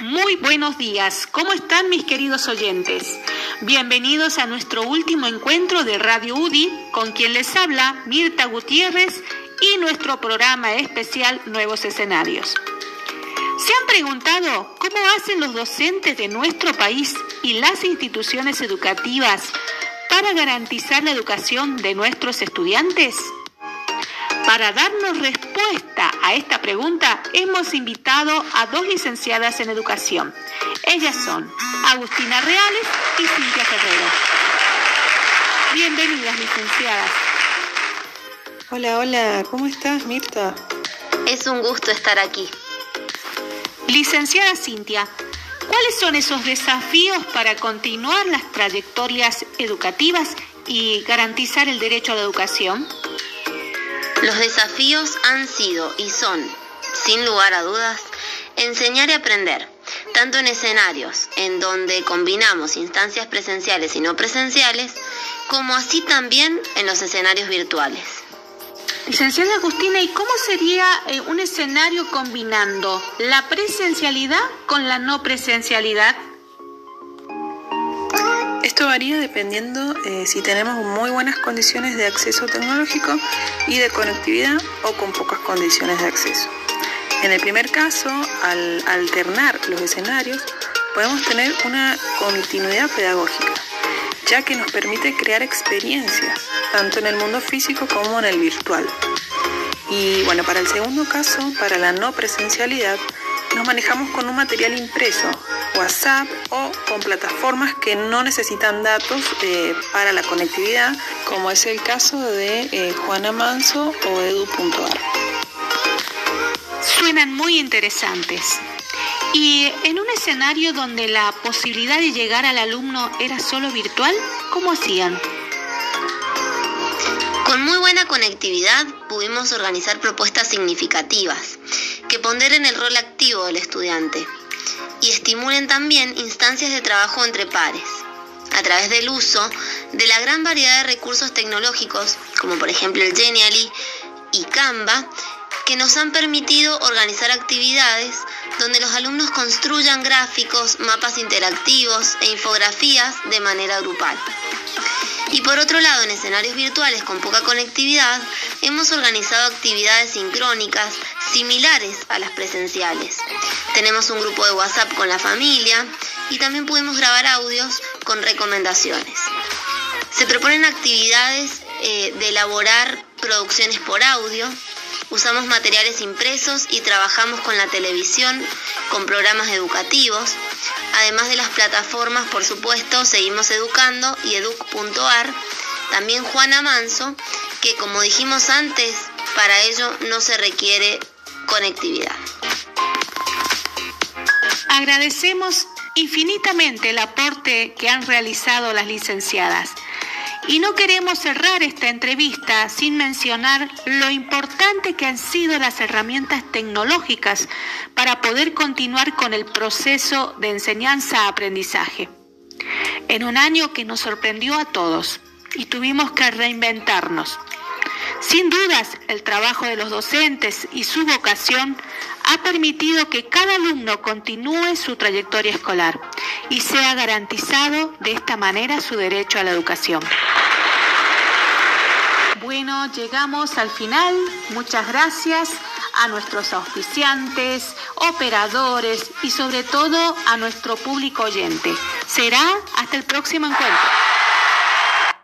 Muy buenos días, ¿cómo están mis queridos oyentes? Bienvenidos a nuestro último encuentro de Radio UDI, con quien les habla Mirta Gutiérrez y nuestro programa especial Nuevos Escenarios. ¿Se han preguntado cómo hacen los docentes de nuestro país y las instituciones educativas para garantizar la educación de nuestros estudiantes? Para darnos respuesta a esta pregunta, hemos invitado a dos licenciadas en educación. Ellas son Agustina Reales y Cintia Ferrero. Bienvenidas, licenciadas. Hola, hola, ¿cómo estás, Mirta? Es un gusto estar aquí. Licenciada Cintia, ¿cuáles son esos desafíos para continuar las trayectorias educativas y garantizar el derecho a la educación? Los desafíos han sido y son, sin lugar a dudas, enseñar y aprender, tanto en escenarios en donde combinamos instancias presenciales y no presenciales, como así también en los escenarios virtuales. Licenciada Agustina, ¿y cómo sería eh, un escenario combinando la presencialidad con la no presencialidad? Esto varía dependiendo eh, si tenemos muy buenas condiciones de acceso tecnológico y de conectividad o con pocas condiciones de acceso. En el primer caso, al alternar los escenarios, podemos tener una continuidad pedagógica, ya que nos permite crear experiencias, tanto en el mundo físico como en el virtual. Y bueno, para el segundo caso, para la no presencialidad, nos manejamos con un material impreso, WhatsApp o con plataformas que no necesitan datos eh, para la conectividad, como es el caso de eh, Juana Manso o edu.ar. Suenan muy interesantes. Y en un escenario donde la posibilidad de llegar al alumno era solo virtual, ¿cómo hacían? Con muy buena conectividad pudimos organizar propuestas significativas que ponderen el rol activo del estudiante y estimulen también instancias de trabajo entre pares, a través del uso de la gran variedad de recursos tecnológicos, como por ejemplo el Genially y Canva, que nos han permitido organizar actividades donde los alumnos construyan gráficos, mapas interactivos e infografías de manera grupal. Y por otro lado, en escenarios virtuales con poca conectividad, hemos organizado actividades sincrónicas similares a las presenciales. Tenemos un grupo de WhatsApp con la familia y también pudimos grabar audios con recomendaciones. Se proponen actividades eh, de elaborar producciones por audio, usamos materiales impresos y trabajamos con la televisión, con programas educativos. Además de las plataformas, por supuesto, seguimos educando y educ.ar. También Juana Manso, que como dijimos antes, para ello no se requiere conectividad. Agradecemos infinitamente el aporte que han realizado las licenciadas. Y no queremos cerrar esta entrevista sin mencionar lo importante que han sido las herramientas tecnológicas para poder continuar con el proceso de enseñanza-aprendizaje. En un año que nos sorprendió a todos y tuvimos que reinventarnos. Sin dudas, el trabajo de los docentes y su vocación ha permitido que cada alumno continúe su trayectoria escolar y sea garantizado de esta manera su derecho a la educación. Bueno, llegamos al final. Muchas gracias a nuestros auspiciantes, operadores y sobre todo a nuestro público oyente. Será hasta el próximo encuentro.